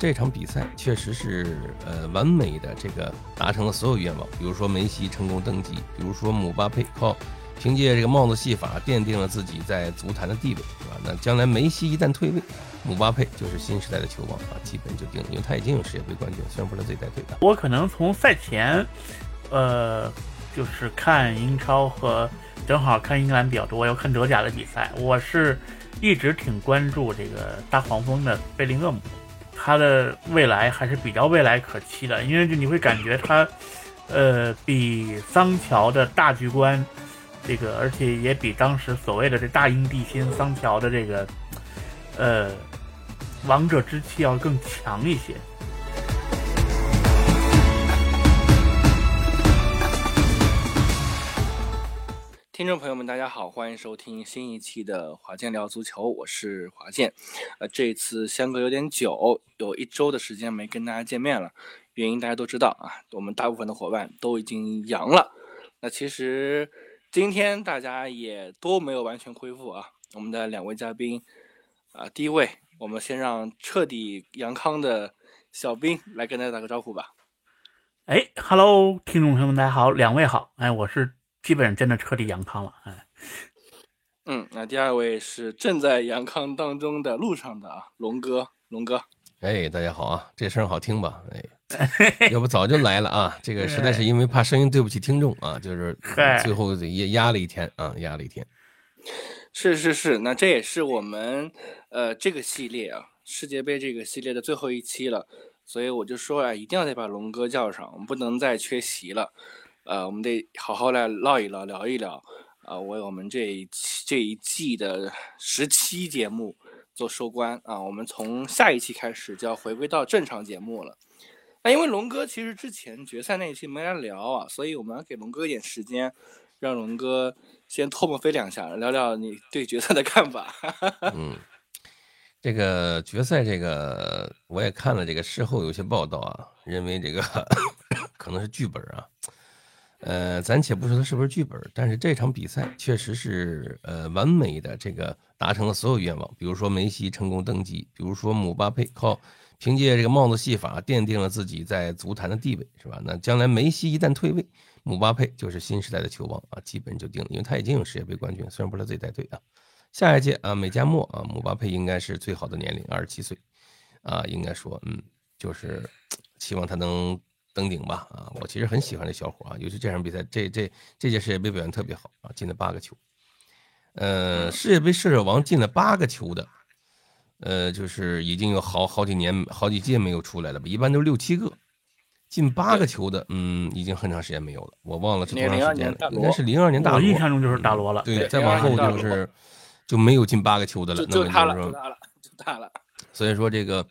这场比赛确实是呃完美的这个达成了所有愿望，比如说梅西成功登基，比如说姆巴佩靠凭借这个帽子戏法奠定了自己在足坛的地位，是吧？那将来梅西一旦退位，姆巴佩就是新时代的球王啊，基本就定了，因为他已经有世界杯冠军，虽然不是这一代队的。我可能从赛前，呃，就是看英超和正好看英格兰比较多，要看德甲的比赛，我是一直挺关注这个大黄蜂的贝林厄姆。他的未来还是比较未来可期的，因为就你会感觉他，呃，比桑乔的大局观，这个而且也比当时所谓的这大英帝辛桑乔的这个，呃，王者之气要更强一些。听众朋友们，大家好，欢迎收听新一期的华健聊足球，我是华健。呃，这一次相隔有点久，有一周的时间没跟大家见面了，原因大家都知道啊，我们大部分的伙伴都已经阳了。那其实今天大家也都没有完全恢复啊。我们的两位嘉宾啊，第一位，我们先让彻底阳康的小兵来跟大家打个招呼吧。哎，Hello，听众朋友们，大家好，两位好，哎，我是。基本上真的彻底阳康了，哎，嗯，那第二位是正在阳康当中的路上的啊，龙哥，龙哥，哎，大家好啊，这声好听吧？哎，要不早就来了啊，这个实在是因为怕声音对不起听众啊，就是最后也压了一天啊，压了一天，是是是，那这也是我们呃这个系列啊世界杯这个系列的最后一期了，所以我就说啊，一定要得把龙哥叫上，我们不能再缺席了。呃，我们得好好来唠一唠，聊一聊，啊，为我们这一期这一季的十期节目做收官啊。我们从下一期开始就要回归到正常节目了。那因为龙哥其实之前决赛那一期没来聊啊，所以我们要给龙哥一点时间，让龙哥先唾沫飞两下，聊聊你对决赛的看法。嗯，这个决赛这个我也看了这个事后有些报道啊，认为这个 可能是剧本啊。呃，咱且不说它是不是剧本，但是这场比赛确实是呃完美的这个达成了所有愿望。比如说梅西成功登基，比如说姆巴佩靠凭借这个帽子戏法奠定了自己在足坛的地位，是吧？那将来梅西一旦退位，姆巴佩就是新时代的球王啊，基本就定了，因为他已经有世界杯冠军，虽然不是自己带队啊。下一届啊，美加墨啊，姆巴佩应该是最好的年龄，二十七岁啊，应该说嗯，就是 希望他能。登顶吧啊！我其实很喜欢这小伙啊，尤其这场比赛，这这这届世界杯表现特别好啊，进了八个球。呃，世界杯射手王进了八个球的，呃，就是已经有好好几年、好几届没有出来了吧？一般都是六七个，进八个球的，嗯，已经很长时间没有了。我忘了是多长时间了，应该是零二年大罗。我印象中就是大罗了。对，再往后就是就没有进八个球的了。就他了，就他了，就他了。所以说这个。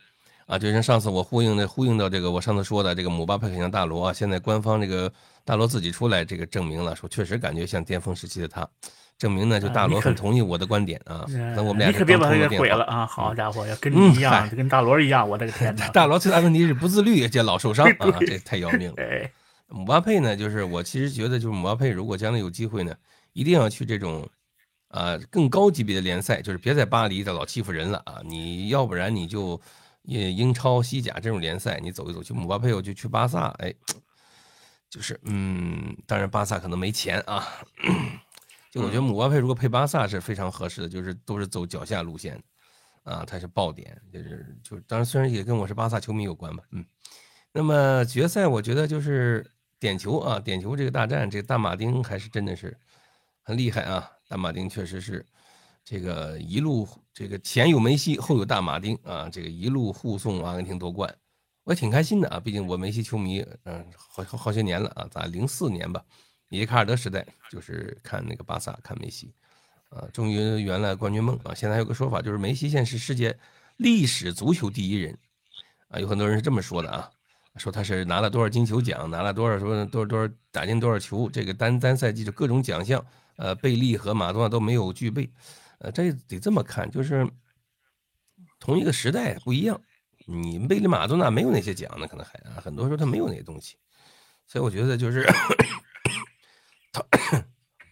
啊，就像上次我呼应的呼应到这个，我上次说的这个姆巴佩很像大罗啊，现在官方这个大罗自己出来这个证明了，说确实感觉像巅峰时期的他，证明呢就大罗很同意我的观点啊。那我们俩你可别把他给毁了啊！好家伙，要 跟你一样，就跟大罗一样，我的个天哪！大罗最大问题是不自律，且老受伤啊，这太要命了。姆巴佩呢，就是我其实觉得，就是姆巴佩如果将来有机会呢，一定要去这种啊更高级别的联赛，就是别在巴黎再老欺负人了啊！你要不然你就。也英超、西甲这种联赛，你走一走去姆巴佩，我就去巴萨。哎，就是嗯，当然巴萨可能没钱啊。就我觉得姆巴佩如果配巴萨是非常合适的，就是都是走脚下路线，啊，他是爆点，就是就当然虽然也跟我是巴萨球迷有关吧，嗯。那么决赛我觉得就是点球啊，点球这个大战，这个大马丁还是真的是很厉害啊，大马丁确实是。这个一路，这个前有梅西，后有大马丁啊，这个一路护送阿根廷夺冠，我也挺开心的啊。毕竟我梅西球迷，嗯，好好好些年了啊，咱零四年吧，伊卡尔德时代就是看那个巴萨，看梅西，啊，终于圆了冠军梦啊。现在还有个说法，就是梅西现在是世界历史足球第一人啊，有很多人是这么说的啊，说他是拿了多少金球奖，拿了多少什么多少多少打进多少球，这个单单赛季的各种奖项，呃，贝利和马多纳都没有具备。呃，这得这么看，就是同一个时代不一样。你贝利马多纳没有那些奖呢，可能还啊，很多时候他没有那些东西。所以我觉得就是同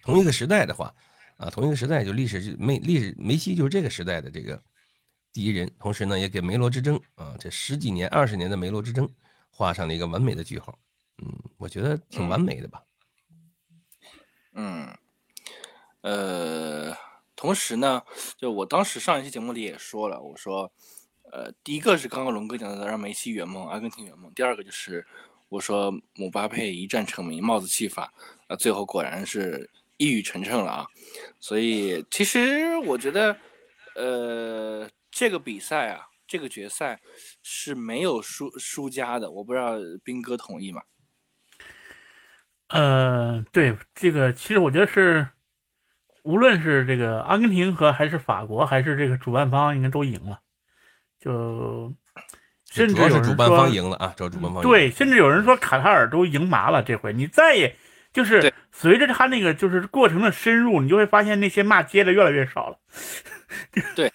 同一个时代的话，啊，同一个时代就历史就梅历史梅西就是这个时代的这个第一人，同时呢，也给梅罗之争啊这十几年、二十年的梅罗之争画上了一个完美的句号。嗯，我觉得挺完美的吧。嗯，呃，同时呢，就我当时上一期节目里也说了，我说，呃，第一个是刚刚龙哥讲的让梅西圆梦，阿根廷圆梦；第二个就是我说姆巴佩一战成名，帽子戏法，啊，最后果然是一语成谶了啊。所以其实我觉得，呃，这个比赛啊，这个决赛是没有输输家的，我不知道斌哥同意吗？呃，对这个，其实我觉得是，无论是这个阿根廷和还是法国，还是这个主办方，应该都赢了。就甚至有人主办方赢了啊，主要主办方对，甚至有人说卡塔尔都赢麻了。这回你再也就是随着他那个就是过程的深入，你就会发现那些骂街的越来越少了。对，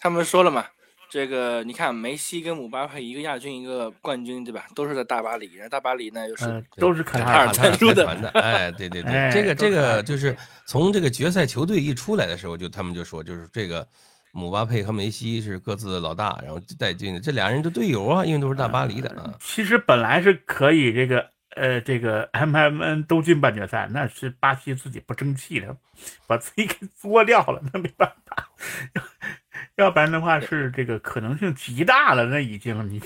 他们说了嘛。这个你看，梅西跟姆巴佩一个亚军一个冠军，对吧？都是在大巴黎，然后大巴黎呢又是都是卡塔尔赞助的。哎，对对对，这个这个就是从这个决赛球队一出来的时候，就他们就说，就是这个姆巴佩和梅西是各自的老大，然后带进这俩人的队友啊，因为都是大巴黎的啊。其实本来是可以这个呃这个 M M N 都进半决赛，那是巴西自己不争气的，把自己给作掉了，那没办法。要不然的话是这个可能性极大了，那已经你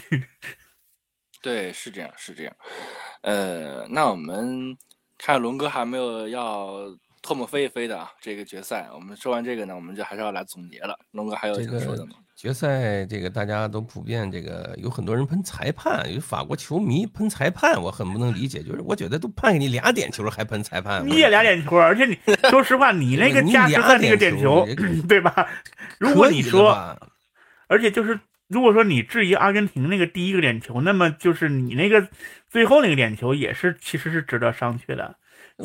对是这样是这样，呃，那我们看龙哥还没有要唾沫飞一飞的啊，这个决赛我们说完这个呢，我们就还是要来总结了。龙哥还有想说的吗？决赛这个大家都普遍这个有很多人喷裁判，有法国球迷喷裁判，我很不能理解，就是我觉得都判给你俩点球还喷裁判，你也俩点球，而且你 说实话，你那个加时赛那个点球，对吧？如果你说，而且就是如果说你质疑阿根廷那个第一个点球，那么就是你那个最后那个点球也是其实是值得商榷的。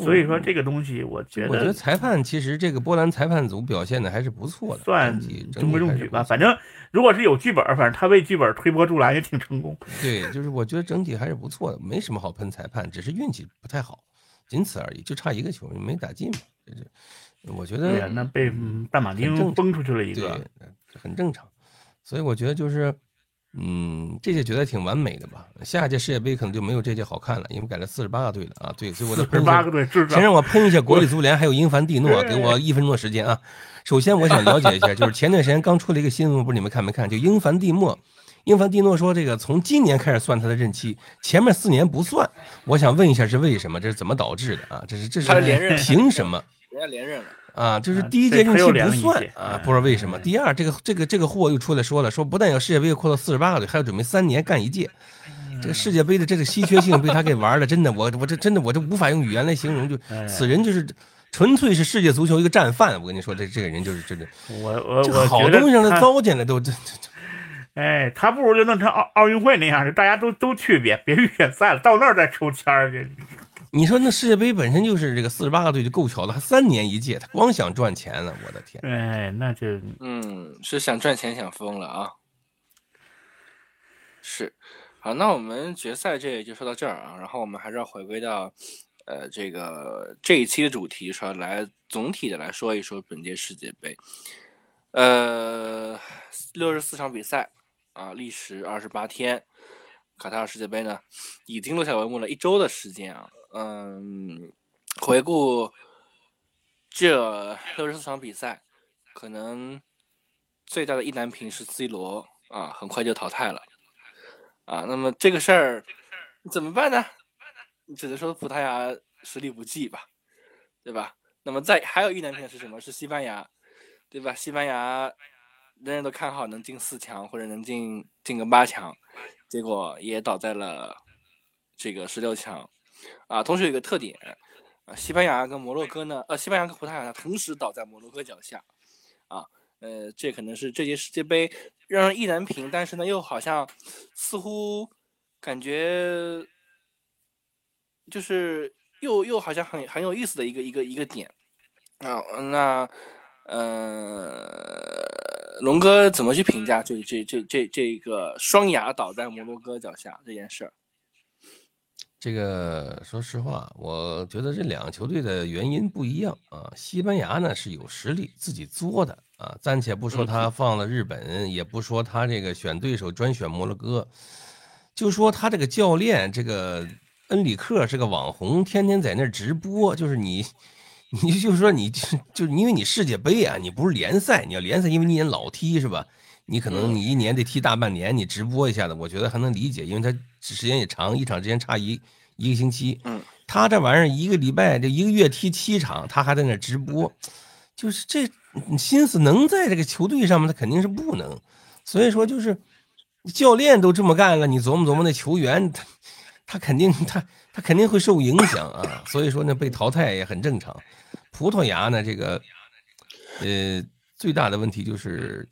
所以说这个东西，我觉得，我觉得裁判其实这个波兰裁判组表现的还是不错的，算中规中矩吧。反正如果是有剧本，反正他为剧本推波助澜也挺成功。对，就是我觉得整体还是不错的，没什么好喷裁判，只是运气不太好，仅此而已，就差一个球没打进嘛。这我觉得那被大马丁崩出去了一个，很正常。所以我觉得就是。嗯，这届觉得挺完美的吧？下届世界杯可能就没有这届好看了，因为改了四十八个队了啊。对，所以我的四十八个队，先让我喷一下国际足联，还有英凡蒂诺，给我一分钟的时间啊。首先，我想了解一下，就是前段时间刚出了一个新闻，不知道你们看没看？就英凡蒂诺，英凡蒂诺说这个从今年开始算他的任期，前面四年不算。我想问一下是为什么？这是怎么导致的啊？这是这是凭什么？人家连任了。啊，就是第一届任期不算啊，不知道为什么。第二，这个这个这个货又出来说了，说不但要世界杯扩到四十八个队，还要准备三年干一届。这个世界杯的这个稀缺性被他给玩了，真的，我我这真的我这无法用语言来形容。就此人就是纯粹是世界足球一个战犯。我跟你说，这这个人就是真的。我我我好东西让他糟践了，都这这这。哎，他不如就弄成奥奥运会那样，大家都都去，别别预选赛了，到那儿再抽签儿去。你说那世界杯本身就是这个四十八个队就够巧了，还三年一届，他光想赚钱了，我的天！哎，那就嗯，是想赚钱想疯了啊！是，好，那我们决赛这也就说到这儿啊，然后我们还是要回归到呃这个这一期的主题，说来总体的来说一说本届世界杯，呃，六十四场比赛啊，历时二十八天，卡塔尔世界杯呢已经落下帷幕了一周的时间啊。嗯，回顾这六十四场比赛，可能最大的意难平是 C 罗啊，很快就淘汰了啊。那么这个事儿怎么办呢？只能说葡萄牙实力不济吧，对吧？那么再还有意难平是什么？是西班牙，对吧？西班牙人人都看好能进四强或者能进进个八强，结果也倒在了这个十六强。啊，同时有一个特点，啊，西班牙跟摩洛哥呢，呃，西班牙跟葡萄牙同时倒在摩洛哥脚下，啊，呃，这可能是这届世界杯让人意难平，但是呢，又好像似乎感觉就是又又好像很很有意思的一个一个一个点，啊，那，呃，龙哥怎么去评价这这这这这个双牙倒在摩洛哥脚下这件事儿？这个说实话，我觉得这两个球队的原因不一样啊。西班牙呢是有实力，自己作的啊，暂且不说他放了日本，也不说他这个选对手专选摩洛哥，就说他这个教练这个恩里克是个网红，天天在那直播，就是你，你就说你就就因为你世界杯啊，你不是联赛，你要联赛，因为你也老踢是吧？你可能你一年得踢大半年，你直播一下子，我觉得还能理解，因为他时间也长，一场之间差一一个星期。嗯，他这玩意儿一个礼拜这一个月踢七场，他还在那直播，就是这心思能在这个球队上面，他肯定是不能。所以说，就是教练都这么干了，你琢磨琢磨那球员，他他肯定他他肯定会受影响啊。所以说呢，被淘汰也很正常。葡萄牙呢，这个呃最大的问题就是。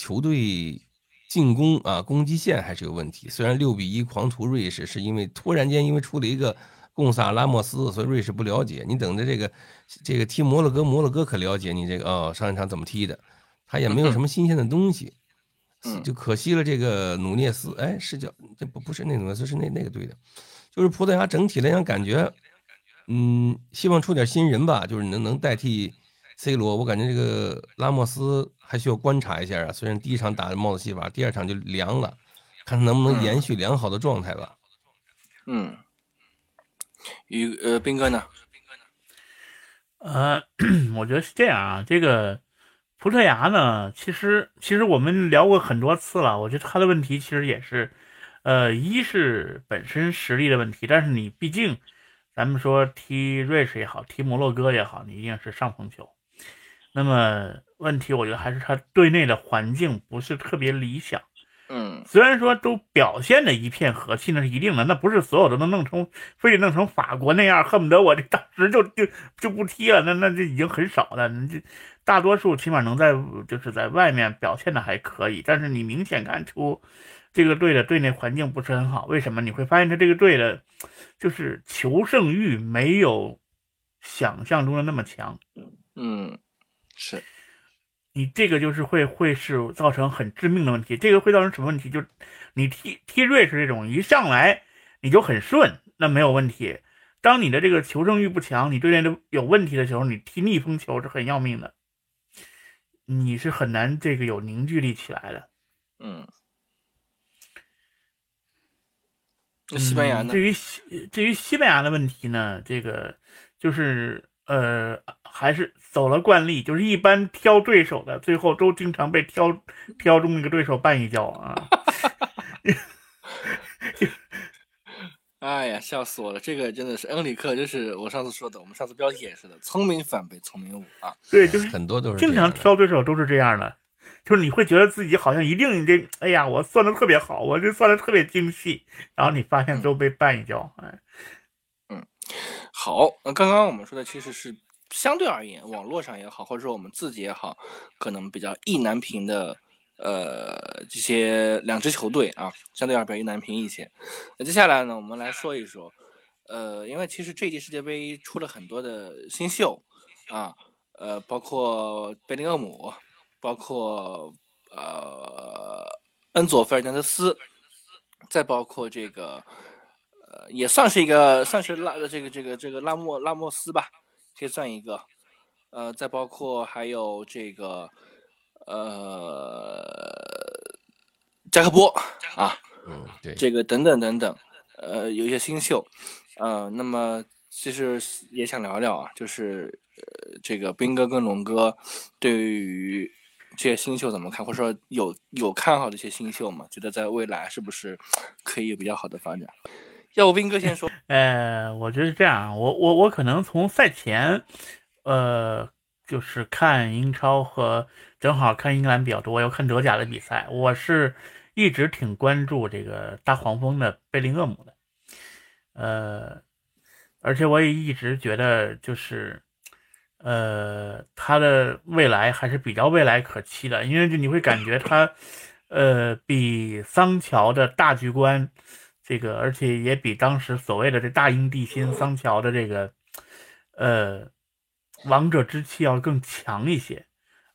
球队进攻啊，攻击线还是有问题。虽然六比一狂屠瑞士，是因为突然间因为出了一个贡萨拉莫斯，所以瑞士不了解。你等着这个这个踢摩洛哥，摩洛哥可了解你这个哦，上一场怎么踢的，他也没有什么新鲜的东西，就可惜了这个努涅斯。哎，是叫这不不是那努涅斯，是那那个队的，就是葡萄牙整体来讲感觉，嗯，希望出点新人吧，就是能能代替。C 罗，我感觉这个拉莫斯还需要观察一下啊。虽然第一场打的帽子戏法，第二场就凉了，看他能不能延续良好的状态吧。嗯，与呃，斌哥呢？呃，我觉得是这样啊。这个葡萄牙呢，其实其实我们聊过很多次了。我觉得他的问题其实也是，呃，一是本身实力的问题，但是你毕竟，咱们说踢瑞士也好，踢摩洛哥也好，你一定是上风球。那么问题，我觉得还是他队内的环境不是特别理想。嗯，虽然说都表现的一片和气，那是一定的，那不是所有的都弄成，非得弄成法国那样，恨不得我这当时就就就不踢了，那那就已经很少了。你这大多数起码能在就是在外面表现的还可以，但是你明显看出这个队的队内环境不是很好。为什么？你会发现他这个队的，就是求胜欲没有想象中的那么强。嗯。是，你这个就是会会是造成很致命的问题。这个会造成什么问题？就你踢踢瑞士这种一上来你就很顺，那没有问题。当你的这个求胜欲不强，你对内都有问题的时候，你踢逆风球是很要命的，你是很难这个有凝聚力起来的。嗯，那西班牙呢？至于西至于西班牙的问题呢？这个就是呃。还是走了惯例，就是一般挑对手的，最后都经常被挑挑中那个对手绊一跤啊！哎呀，笑死我了！这个真的是恩里克，就是我上次说的，我们上次标题也是的，聪明反被聪明误啊！对，就是很多都是经常挑对手都是这样的，就是你会觉得自己好像一定这，哎呀，我算的特别好，我这算的特别精细，然后你发现都被绊一跤，哎，嗯，好，那刚刚我们说的其实是。相对而言，网络上也好，或者说我们自己也好，可能比较意难平的，呃，这些两支球队啊，相对而言意难平一些。那接下来呢，我们来说一说，呃，因为其实这届世界杯出了很多的新秀啊，呃，包括贝林厄姆，包括呃恩佐菲尔南德斯，再包括这个，呃，也算是一个，算是拉这个这个这个拉莫拉莫斯吧。可以算一个，呃，再包括还有这个，呃，加克波啊，嗯，对，这个等等等等，呃，有一些新秀，呃，那么其实也想聊聊啊，就是呃，这个斌哥跟龙哥对于这些新秀怎么看，或者说有有看好的一些新秀吗？觉得在未来是不是可以有比较好的发展？要不斌哥先说。呃，我觉得这样，我我我可能从赛前，呃，就是看英超和正好看英格兰比较多，要看德甲的比赛。我是一直挺关注这个大黄蜂的贝林厄姆的，呃，而且我也一直觉得就是，呃，他的未来还是比较未来可期的，因为就你会感觉他，呃，比桑乔的大局观。这个，而且也比当时所谓的这大英帝辛桑乔的这个，呃，王者之气要更强一些，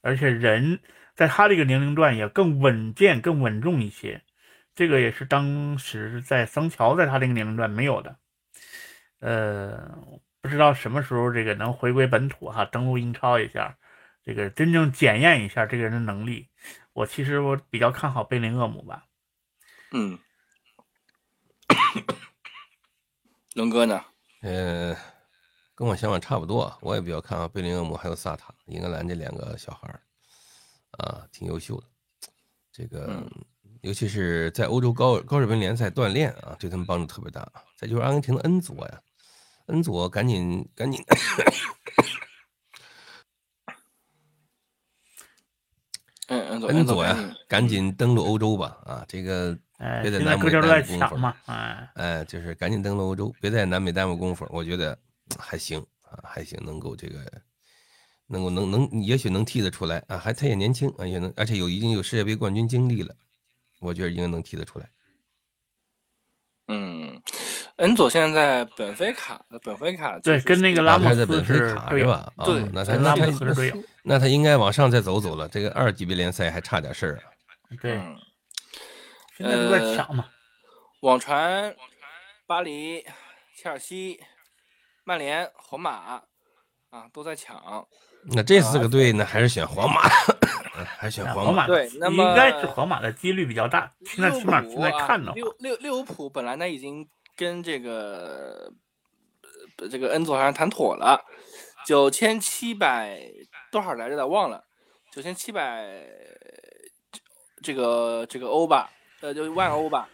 而且人在他这个年龄段也更稳健、更稳重一些。这个也是当时在桑乔在他这个年龄段没有的。呃，不知道什么时候这个能回归本土哈，登陆英超一下，这个真正检验一下这个人的能力。我其实我比较看好贝林厄姆吧。嗯，龙哥呢？呃，跟我想法差不多，我也比较看好贝林厄姆还有萨塔，英格兰这两个小孩儿啊，挺优秀的。这个，尤其是在欧洲高高水平联赛锻炼啊，对他们帮助特别大。再就是阿根廷的恩佐呀，恩佐赶紧赶紧，嗯，恩佐呀，赶紧登陆欧洲吧！啊，这个别在南美耽误功夫嘛，哎，哎，就是赶紧登陆欧洲，别在南美耽误功夫。我觉得还行啊，还行，能够这个。能够能能，也许能踢得出来啊，还他也年轻啊，也能，而且有已经有世界杯冠军经历了，我觉得应该能踢得出来。嗯，恩佐现在在本菲卡，本菲卡对，跟那个拉莫斯在本菲卡是吧？对，那他那他那他应该往上再走走了，这个二级别联赛还差点事儿啊。对，现在都在抢嘛。网传巴黎、切尔西、曼联、皇马啊都在抢。那这四个队呢，还是选皇马，还是选皇马？对，那么应该是皇马的几率比较大。现在起码现在看的话，六六利物浦本来呢已经跟这个这个恩佐好像谈妥了，九千七百多少来着？的忘了，九千七百这个这个欧吧，呃，就万欧吧，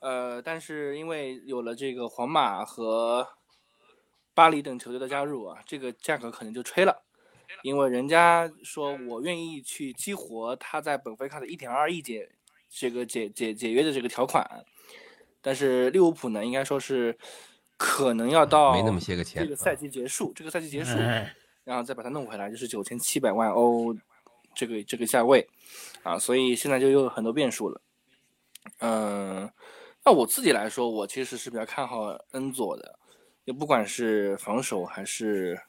呃，但是因为有了这个皇马和巴黎等球队的加入啊，这个价格可能就吹了。因为人家说我愿意去激活他在本菲卡的一点二亿解这个解解解约的这个条款，但是利物浦呢，应该说是可能要到没那么些个钱，这个赛季结束，这个赛季结束，然后再把它弄回来，就是九千七百万欧这个这个价位啊，所以现在就有很多变数了。嗯，那我自己来说，我其实是比较看好恩佐的，就不管是防守还是。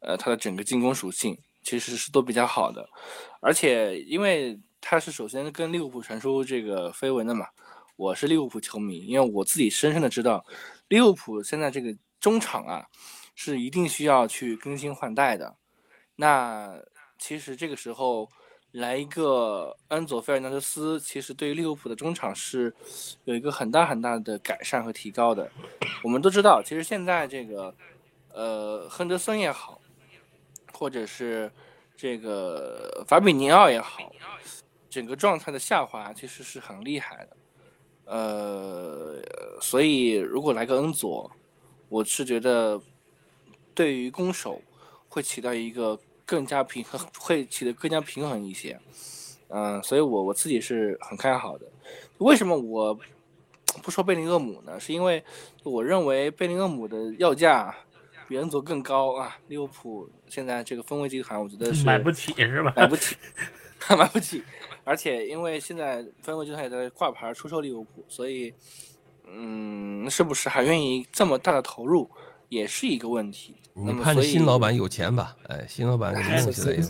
呃，他的整个进攻属性其实是都比较好的，而且因为他是首先跟利物浦传出这个绯闻的嘛，我是利物浦球迷，因为我自己深深的知道，利物浦现在这个中场啊，是一定需要去更新换代的。那其实这个时候来一个安佐费尔南德斯，其实对利物浦的中场是有一个很大很大的改善和提高的。我们都知道，其实现在这个呃亨德森也好。或者是这个法比尼奥也好，整个状态的下滑其实是很厉害的，呃，所以如果来个恩佐，我是觉得对于攻守会起到一个更加平衡，会起得更加平衡一些，嗯，所以我我自己是很看好的。为什么我不说贝林厄姆呢？是因为我认为贝林厄姆的要价。比恩佐更高啊！利物浦现在这个分位集团，我觉得是买不起，是吧？买不起，买不起。而且因为现在分位集团也在挂牌出售利物浦，所以，嗯，是不是还愿意这么大的投入，也是一个问题。你看新老板有钱吧？哎，新老板给弄起来以后。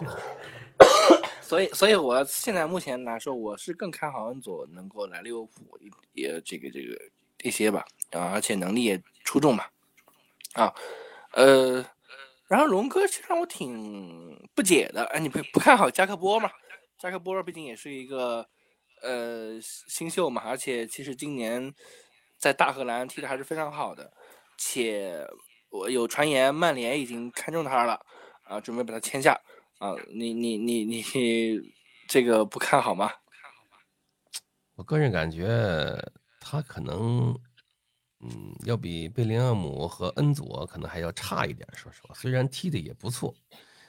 所以，所以我现在目前来说，我是更看好恩佐能够来利物浦也这个这个一些吧，啊，而且能力也出众嘛。啊，呃，然后龙哥其实让我挺不解的，哎，你不不看好加克波吗？加克波毕竟也是一个呃新秀嘛，而且其实今年在大荷兰踢的还是非常好的，且我有传言曼联已经看中他了，啊，准备把他签下，啊，你你你你这个不看好吗？我个人感觉他可能。嗯，要比贝林厄姆和恩佐可能还要差一点。说实话，虽然踢的也不错，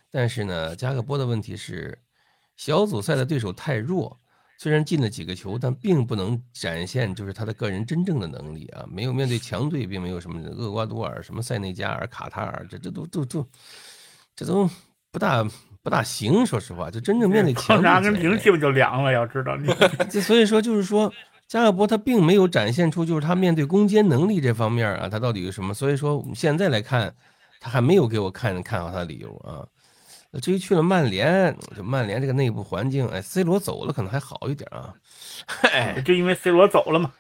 但是呢，加克波的问题是小组赛的对手太弱，虽然进了几个球，但并不能展现就是他的个人真正的能力啊。没有面对强队，并没有什么厄瓜多尔、什么塞内加尔、卡塔尔，这这都都都，这都不大不大行。说实话，就真正面对强队，阿根廷基本就凉了。要知道，这所以说就是说。加克伯他并没有展现出就是他面对攻坚能力这方面啊，他到底有什么？所以说我们现在来看，他还没有给我看看好他的理由啊。至于去了曼联，就曼联这个内部环境，哎，C 罗走了可能还好一点啊。哎，就因为 C 罗走了嘛。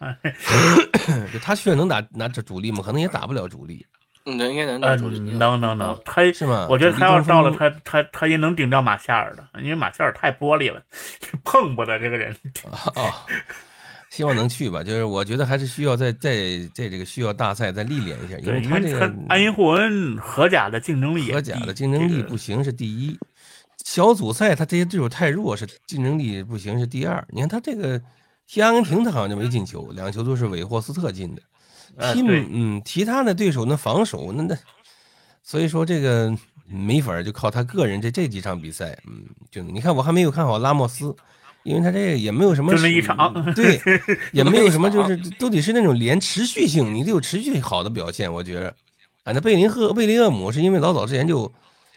就他确实能打拿这主力吗？可能也打不了主力。嗯，应该能打主力，能能能，他是吗？我觉得他要到了，他他他也能顶掉马夏尔的，因为马夏尔太玻璃了，碰不得这个人。哦，希望能去吧。就是我觉得还是需要在在在这个需要大赛再历练一下，因为他这个安因霍恩荷甲的竞争力，荷甲的竞争力不行是第一，小组赛他这些对手太弱是竞争力不行是第二。你看他这个踢阿根廷他好像就没进球，两球都是韦霍斯特进的。踢嗯，其他的对手那防守那那，所以说这个没法就靠他个人这这几场比赛，嗯，就你看我还没有看好拉莫斯，因为他这个也没有什么就那一场，对，也没有什么就是都得是那种连持续性，你得有持续好的表现，我觉得，啊，那贝林赫贝林厄姆是因为老早之前就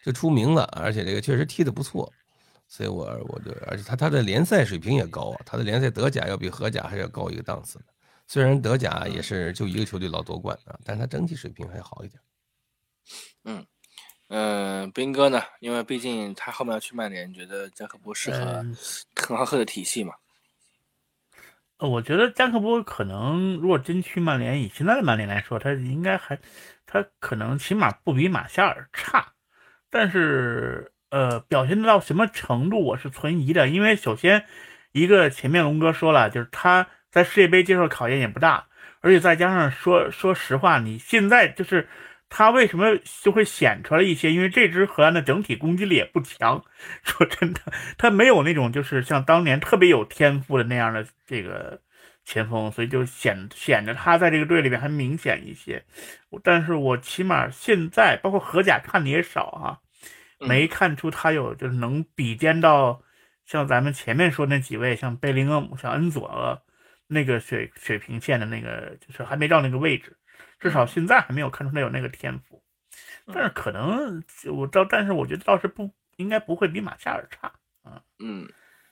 就出名了，而且这个确实踢得不错，所以我我就而且他他的联赛水平也高啊，他的联赛德甲要比荷甲还要高一个档次。虽然德甲也是就一个球队老夺冠啊，但是他整体水平还好一点。嗯嗯，斌哥呢？因为毕竟他后面要去曼联，觉得加克波适合滕哈赫的体系嘛？呃，我觉得加克波可能如果真去曼联，以现在的曼联来说，他应该还他可能起码不比马夏尔差，但是呃，表现到什么程度我是存疑的，因为首先一个前面龙哥说了，就是他。在世界杯接受考验也不大，而且再加上说说实话，你现在就是他为什么就会显出来一些？因为这支荷兰的整体攻击力也不强。说真的，他没有那种就是像当年特别有天赋的那样的这个前锋，所以就显显得他在这个队里面还明显一些。但是我起码现在包括荷甲看的也少啊，没看出他有就是能比肩到像咱们前面说那几位，像贝林厄姆、像恩佐。那个水水平线的那个，就是还没到那个位置，至少现在还没有看出来有那个天赋。但是可能我倒，但是我觉得倒是不应该不会比马夏尔差啊。嗯，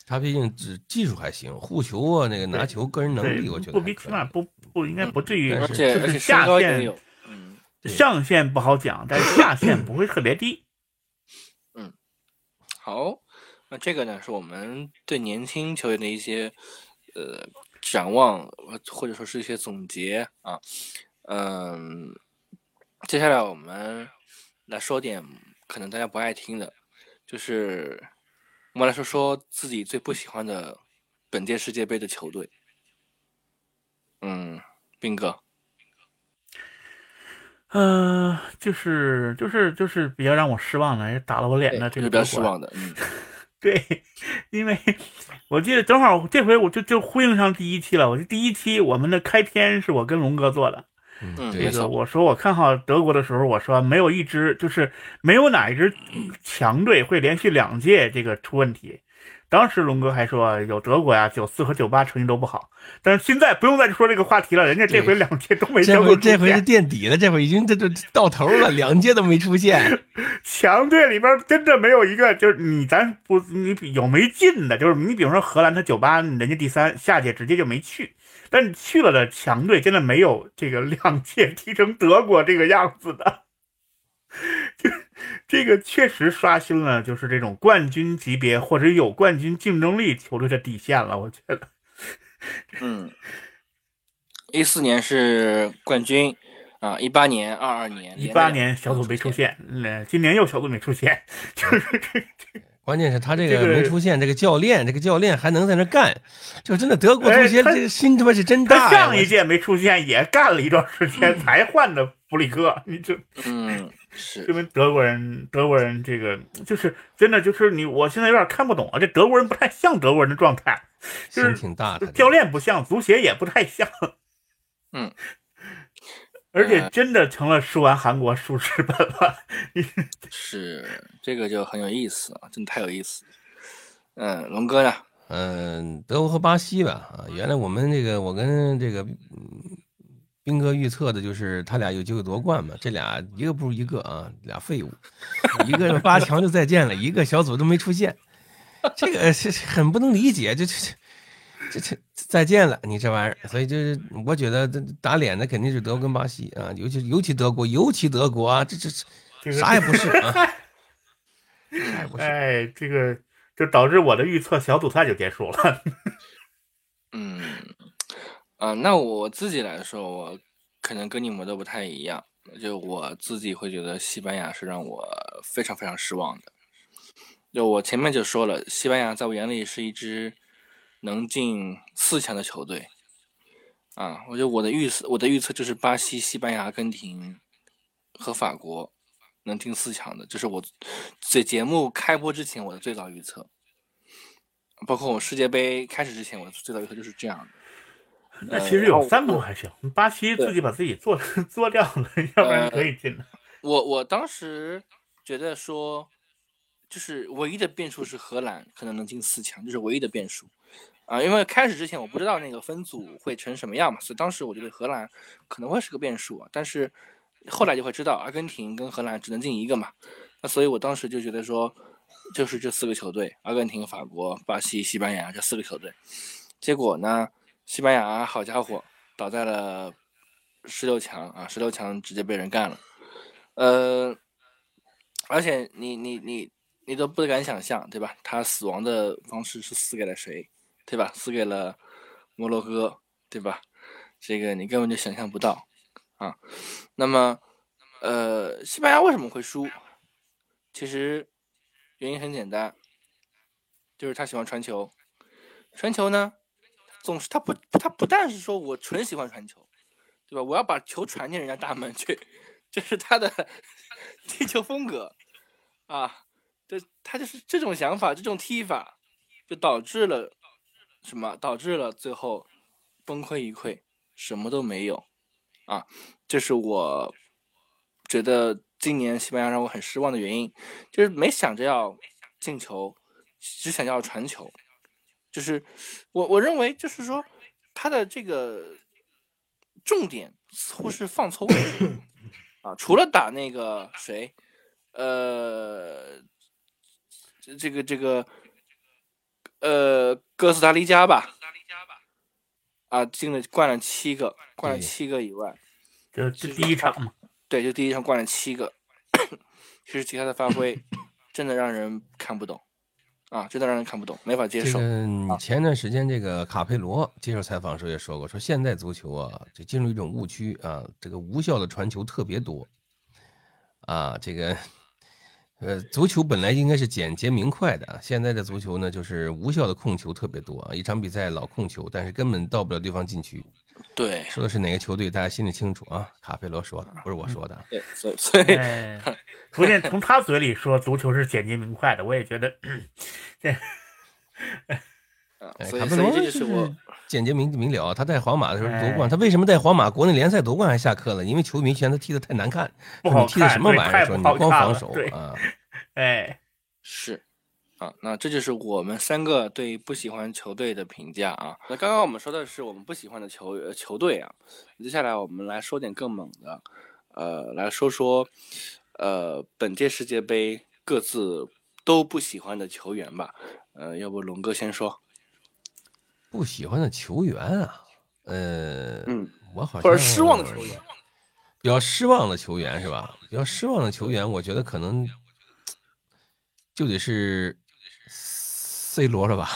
他毕竟只技术还行，护球啊，那个拿球个人能力，我觉得不比起码不不应该不至于，而且就是下限，嗯，上限不好讲，但是下 限不会特别低。嗯，好，那这个呢是我们对年轻球员的一些呃。展望，或者说是一些总结啊，嗯，接下来我们来说点可能大家不爱听的，就是我们来说说自己最不喜欢的本届世界杯的球队。嗯，斌哥，嗯，就是就是就是比较让我失望的，也打了我脸的这个比较失望的，嗯。对，因为我记得正好这回我就就呼应上第一期了。我第一期我们的开篇是我跟龙哥做的，嗯，这个我说我看好德国的时候，我说没有一支就是没有哪一支强队会连续两届这个出问题。当时龙哥还说有德国呀，九四和九八成绩都不好，但是现在不用再说这个话题了，人家这回两届都没这回这回是垫底了，这回已经这这到头了，两届都没出现。强队里边真的没有一个，就是你咱不你有没进的，就是你比如说荷兰，他九八人家第三，下届直接就没去，但去了的强队真的没有这个两届踢成德国这个样子的。就这个确实刷新了，就是这种冠军级别或者有冠军竞争力球队的底线了。我觉得，嗯，一四年是冠军啊，一八年、二二年，一八年小组没出现，嗯，今年又小组没出现，就是这这。关键是他这个没出现，这个教练，这个教练还能在那干，就真的德国足协这心他妈是真大。他上一届没出现也干了一段时间才换的弗里克，你就嗯。是，因为德国人，德国人这个就是真的，就是你，我现在有点看不懂啊。这德国人不太像德国人的状态，就是挺大的。教练不像，足协也不太像。嗯，而且真的成了输完韩国输日本了。是，这个就很有意思啊，真的太有意思。嗯，龙哥呢？嗯，德国和巴西吧。啊，原来我们这个，我跟这个。兵哥预测的就是他俩有机会夺冠嘛？这俩一个不如一个啊，俩废物，一个八强就再见了，一个小组都没出现，这个是很不能理解，这这这这再见了，你这玩意儿，所以就是我觉得这打脸的肯定是德国跟巴西啊，尤其尤其德国，尤其德国啊，这这啥也不是啊，啥也不是，哎，这个就导致我的预测小组赛就结束了，嗯。啊，那我自己来说，我可能跟你们都不太一样。就我自己会觉得西班牙是让我非常非常失望的。就我前面就说了，西班牙在我眼里是一支能进四强的球队。啊，我觉得我的预测，我的预测就是巴西、西班牙、阿根廷和法国能进四强的，这是我在节目开播之前我的最早预测。包括我世界杯开始之前，我最早预测就是这样的。那其实有三步还行，巴西自己把自己做 做掉了，要不然可以进的。我我当时觉得说，就是唯一的变数是荷兰可能能进四强，就是唯一的变数啊。因为开始之前我不知道那个分组会成什么样嘛，所以当时我觉得荷兰可能会是个变数啊。但是后来就会知道，阿根廷跟荷兰只能进一个嘛。那所以我当时就觉得说，就是这四个球队：阿根廷、法国、巴西、西班牙这四个球队。结果呢？西班牙好家伙，倒在了十六强啊！十六强直接被人干了，呃，而且你你你你都不敢想象，对吧？他死亡的方式是死给了谁，对吧？输给了摩洛哥，对吧？这个你根本就想象不到啊。那么，呃，西班牙为什么会输？其实原因很简单，就是他喜欢传球，传球呢。总是他不，他不但是说我纯喜欢传球，对吧？我要把球传进人家大门去，这是他的踢球风格啊。这他就是这种想法，这种踢法，就导致了什么？导致了最后崩溃一溃，什么都没有啊。这是我觉得今年西班牙让我很失望的原因，就是没想着要进球，只想要传球。就是我我认为，就是说，他的这个重点似乎是放错位啊。除了打那个谁，呃，这个这个，呃，哥斯达黎加吧，啊，进了灌了七个，灌了七个以外，就就第一场嘛，对，就第一场灌了七个。其实其他的发挥 真的让人看不懂。啊，真的让人看不懂，没法接受。嗯前段时间这个卡佩罗接受采访的时候也说过，说现在足球啊，就进入一种误区啊，这个无效的传球特别多。啊，这个呃，足球本来应该是简洁明快的啊，现在的足球呢，就是无效的控球特别多啊，一场比赛老控球，但是根本到不了对方禁区。对，说的是哪个球队，大家心里清楚啊。卡佩罗说的，不是我说的。对，所以所以。不见从他嘴里说足球是简洁明快的，我也觉得，这，卡佩罗是简洁明明了。他在皇马的时候夺冠，他为什么在皇马国内联赛夺冠还下课了？因为球迷嫌他踢的太难看，你踢的什么玩意儿？说你光防守啊？哎，是啊，那这就是我们三个对不喜欢球队的评价啊。那刚刚我们说的是我们不喜欢的球球队啊，接下来我们来说点更猛的，呃，来说说。呃，本届世界杯各自都不喜欢的球员吧？呃，要不龙哥先说。不喜欢的球员啊，呃，嗯，我好像或者失望的球员，比较失望的球员是吧？比较失望的球员，我觉得可能就得是 C 罗了吧？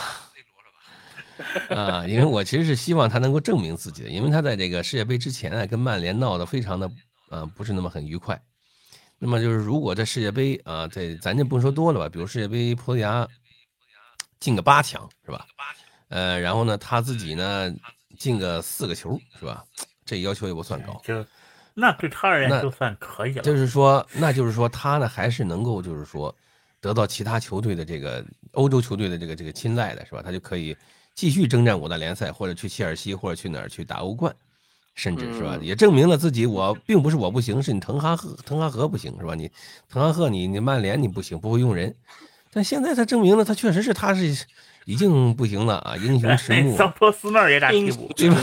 啊，因为我其实是希望他能够证明自己的，因为他在这个世界杯之前啊，跟曼联闹得非常的，呃，不是那么很愉快。那么就是，如果在世界杯啊，在咱就不说多了吧，比如世界杯葡萄牙进个八强是吧？呃，然后呢，他自己呢进个四个球是吧？这要求也不算高，就那对他而言就算可以了。就是说，那就是说他呢还是能够就是说得到其他球队的这个欧洲球队的这个这个青睐的是吧？他就可以继续征战五大联赛，或者去切尔西，或者去哪儿去打欧冠。甚至是吧，也证明了自己。我并不是我不行，是你滕哈赫，滕哈赫不行是吧？你滕哈赫，你你曼联你不行，不会用人。但现在他证明了，他确实是他是已经不行了啊！英雄迟暮，桑托斯那儿也打替补，对吧？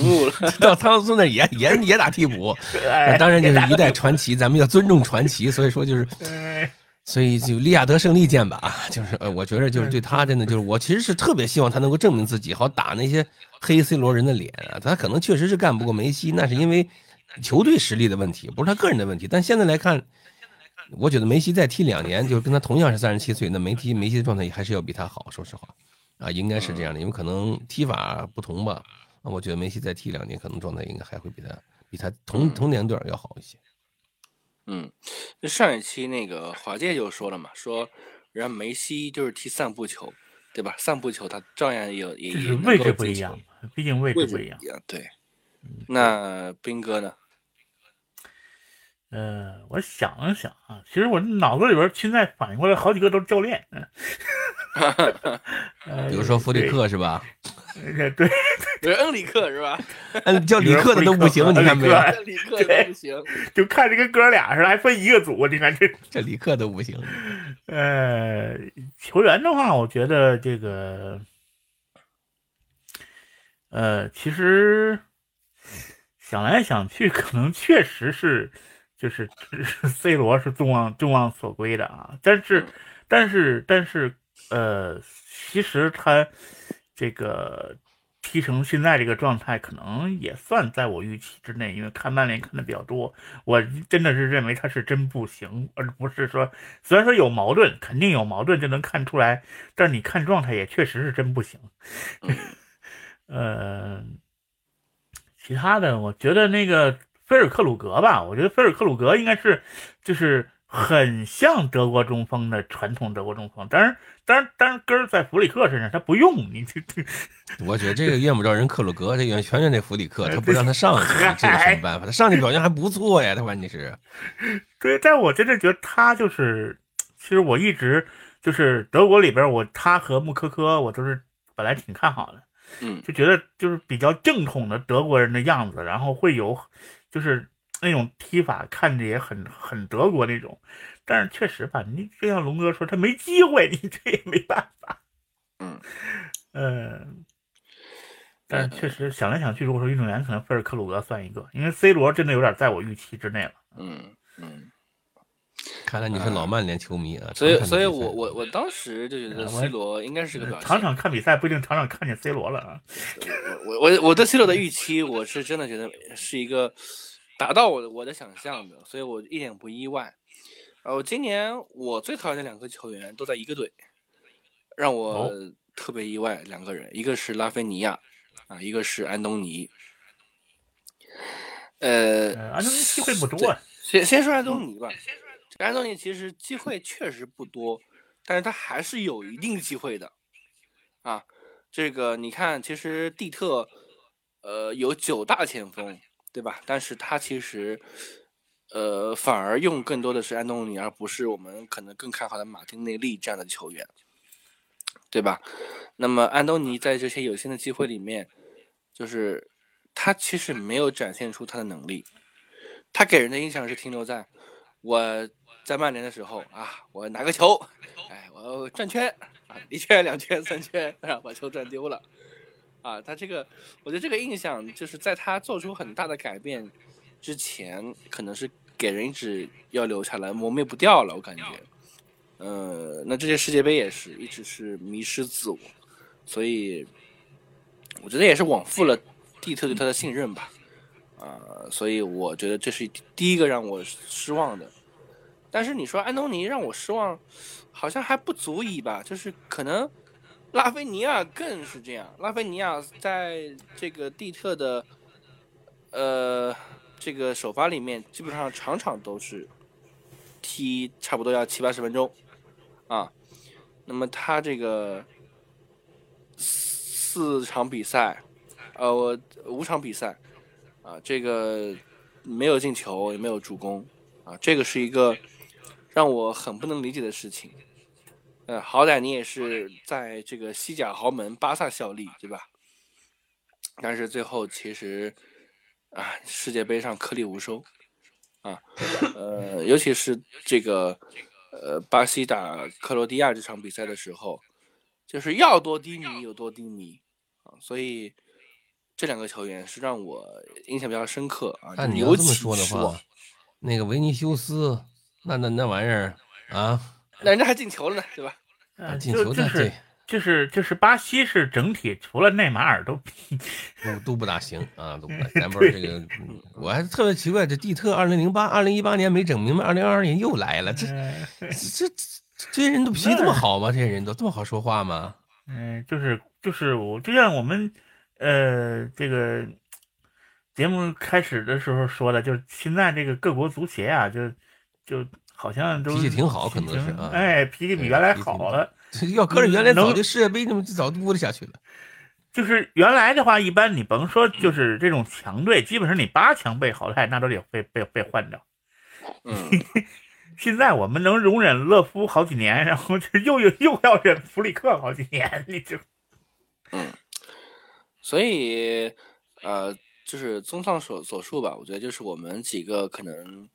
到桑托斯那儿也也也打替补。当然就是一代传奇，咱们要尊重传奇。所以说就是。所以就利亚德胜利剑吧啊，就是呃，我觉得就是对他真的就是我其实是特别希望他能够证明自己，好打那些黑 C 罗人的脸啊。他可能确实是干不过梅西，那是因为球队实力的问题，不是他个人的问题。但现在来看，我觉得梅西再踢两年，就跟他同样是三十七岁，那梅西梅西的状态还是要比他好。说实话，啊，应该是这样的，因为可能踢法不同吧。我觉得梅西再踢两年，可能状态应该还会比他比他同同年段要好一些。嗯，就上一期那个华界就说了嘛，说人家梅西就是踢散步球，对吧？散步球他照样有也也位置不一样，毕竟位置不一样。对，那斌哥呢？呃，我想了想啊，其实我脑子里边现在反应过来好几个都是教练，比如说弗里克是吧？对，比如恩里克是吧？嗯，叫里克的都不行，你看没有？里克都不行，就看这跟哥俩似的，还分一个组，你看这 这里克都不行。呃，球员的话，我觉得这个，呃，其实想来想去，可能确实是。就是 C 罗是众望众望所归的啊，但是但是但是呃，其实他这个踢成现在这个状态，可能也算在我预期之内。因为看曼联看的比较多，我真的是认为他是真不行，而不是说虽然说有矛盾，肯定有矛盾就能看出来，但是你看状态也确实是真不行。呃，其他的我觉得那个。菲尔克鲁格吧，我觉得菲尔克鲁格应该是，就是很像德国中锋的传统德国中锋。当然，当然，当然根儿在弗里克身上，他不用你这这。我觉得这个怨不着人克鲁格，这怨全怨那弗里克，他不让他上去，这有什么办法？他上去表现还不错呀，他关键是。对，但我真的觉得他就是，其实我一直就是德国里边，我他和穆科科，我都是本来挺看好的，嗯，就觉得就是比较正统的德国人的样子，然后会有。就是那种踢法看着也很很德国那种，但是确实吧，你就像龙哥说，他没机会，你这也没办法。嗯，呃，但是确实想来想去，如果说运动员，可能菲尔克鲁格算一个，因为 C 罗真的有点在我预期之内了。嗯嗯，看来你是老曼联球迷啊，所以所以我我我当时就觉得 C 罗应该是个表场场看比赛不一定场场看见 C 罗了啊。我我我对 C 罗的预期，我是真的觉得是一个。达到我的我的想象的，所以我一点不意外。呃，今年我最讨厌的两个球员都在一个队，让我特别意外。两个人，一个是拉菲尼亚，啊，一个是安东尼。呃，安东尼机会不多。先先说安东尼吧。安东尼其实机会确实不多，但是他还是有一定机会的。啊，这个你看，其实蒂特，呃，有九大前锋。对吧？但是他其实，呃，反而用更多的是安东尼，而不是我们可能更看好的马丁内利这样的球员，对吧？那么安东尼在这些有限的机会里面，就是他其实没有展现出他的能力，他给人的印象是停留在我在曼联的时候啊，我拿个球，哎，我转圈啊，一圈、两圈、三圈，然后把球转丢了。啊，他这个，我觉得这个印象就是在他做出很大的改变之前，可能是给人一直要留下来，磨灭不掉了。我感觉，呃，那这届世界杯也是一直是迷失自我，所以我觉得也是枉负了蒂特对他的信任吧。啊，所以我觉得这是第一个让我失望的。但是你说安东尼让我失望，好像还不足以吧？就是可能。拉菲尼亚更是这样。拉菲尼亚在这个蒂特的，呃，这个首发里面，基本上场场都是踢差不多要七八十分钟，啊，那么他这个四场比赛，呃，我五场比赛，啊，这个没有进球，也没有助攻，啊，这个是一个让我很不能理解的事情。呃，好歹你也是在这个西甲豪门巴萨效力，对吧？但是最后其实啊，世界杯上颗粒无收啊。呃，尤其是这个呃，巴西打克罗地亚这场比赛的时候，就是要多低迷有多低迷啊。所以这两个球员是让我印象比较深刻啊。那你要这么说的话，那个维尼修斯，那那那玩意儿啊。那人家还进球了呢，对吧？进球就是就是就是巴西是整体除了内马尔都 都都不大行啊，都不大。咱不是这个，我还特别奇怪，这蒂特二零零八、二零一八年没整明白，二零二二年又来了，这这这些人都脾气这么好吗？这些人都这么好说话吗？嗯，就是就是我就像我们呃这个节目开始的时候说的，就是现在这个各国足协啊，就。就好像都脾气挺好，可能是啊，哎，脾气比原来好了。要搁着原来早就世界杯那么早就不下去了。就是原来的话，一般你甭说，就是这种强队，基本上你八强被淘汰，那都得被被被换掉。嗯，现在我们能容忍勒夫好几年，然后就又又又要忍弗里克好几年，你就嗯，所以呃，就是综上所所述吧，我觉得就是我们几个可能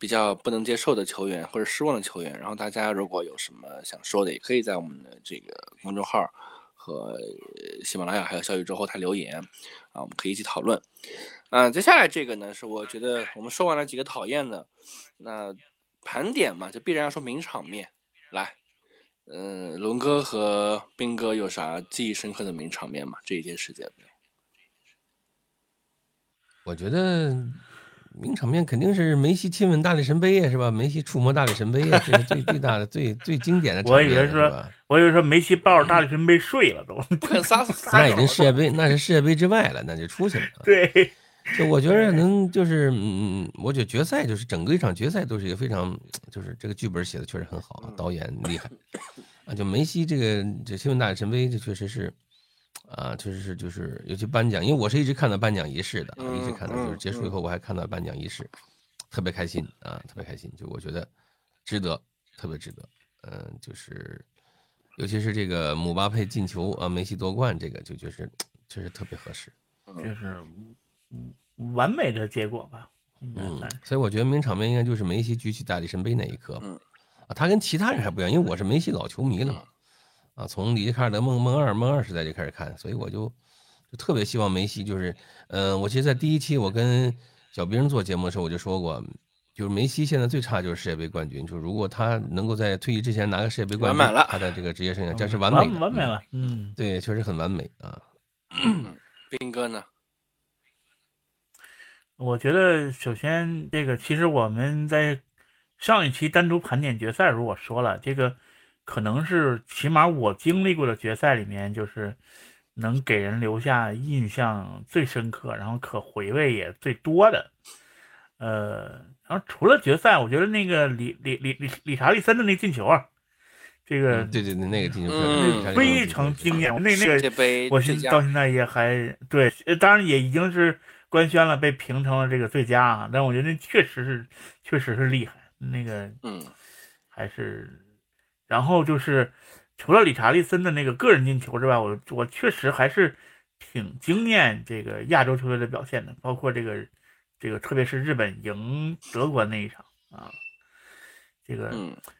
比较不能接受的球员或者失望的球员，然后大家如果有什么想说的，也可以在我们的这个公众号。和喜马拉雅还有小宇宙后台留言啊，我们可以一起讨论。嗯，接下来这个呢，是我觉得我们说完了几个讨厌的，那盘点嘛，就必然要说名场面。来，嗯，龙哥和兵哥有啥记忆深刻的名场面吗？这一届世界杯？我觉得。名场面肯定是梅西亲吻大力神杯呀，是吧？梅西触摸大力神杯呀，这是最 最大的、最最经典的场面。我以为说，我以为说梅西抱着大力神杯睡了都。那已经世界杯，那是世界杯之外了，那就出去了。对，就我觉得能就是，嗯，我觉得决赛就是整个一场决赛都是一个非常，就是这个剧本写的确实很好，导演厉害啊。就梅西这个这亲吻大力神杯，这确实是。啊，确实是，就是尤其颁奖，因为我是一直看到颁奖仪式的，一直看到，就是结束以后我还看到颁奖仪式，特别开心啊，特别开心，就我觉得值得，特别值得，嗯，就是尤其是这个姆巴佩进球啊，梅西夺冠，这个就就是确实特别合适，就是完美的结果吧，嗯，所以我觉得名场面应该就是梅西举起大力神杯那一刻，啊，他跟其他人还不一样，因为我是梅西老球迷了嘛。啊，从里卡尔德梦梦二梦二时代就开始看，所以我就就特别希望梅西就是，嗯，我其实，在第一期我跟小兵做节目的时候，我就说过，就是梅西现在最差就是世界杯冠军，就如果他能够在退役之前拿个世界杯冠军，他的这个职业生涯将是完美完美了，嗯，对，确实很完美啊。兵哥呢？我觉得首先这个，其实我们在上一期单独盘点决赛时候我说了这个。可能是起码我经历过的决赛里面，就是能给人留下印象最深刻，然后可回味也最多的。呃，然后除了决赛，我觉得那个里里里里理查利森的那进球啊，这个对对对，那个进球非常惊艳。那那个我现到现在也还对，当然也已经是官宣了，被评成了这个最佳啊。但我觉得那确实是确实是厉害，那个嗯，还是。然后就是，除了理查利森的那个个人进球之外，我我确实还是挺惊艳这个亚洲球队的表现的，包括这个这个，特别是日本赢德国那一场啊，这个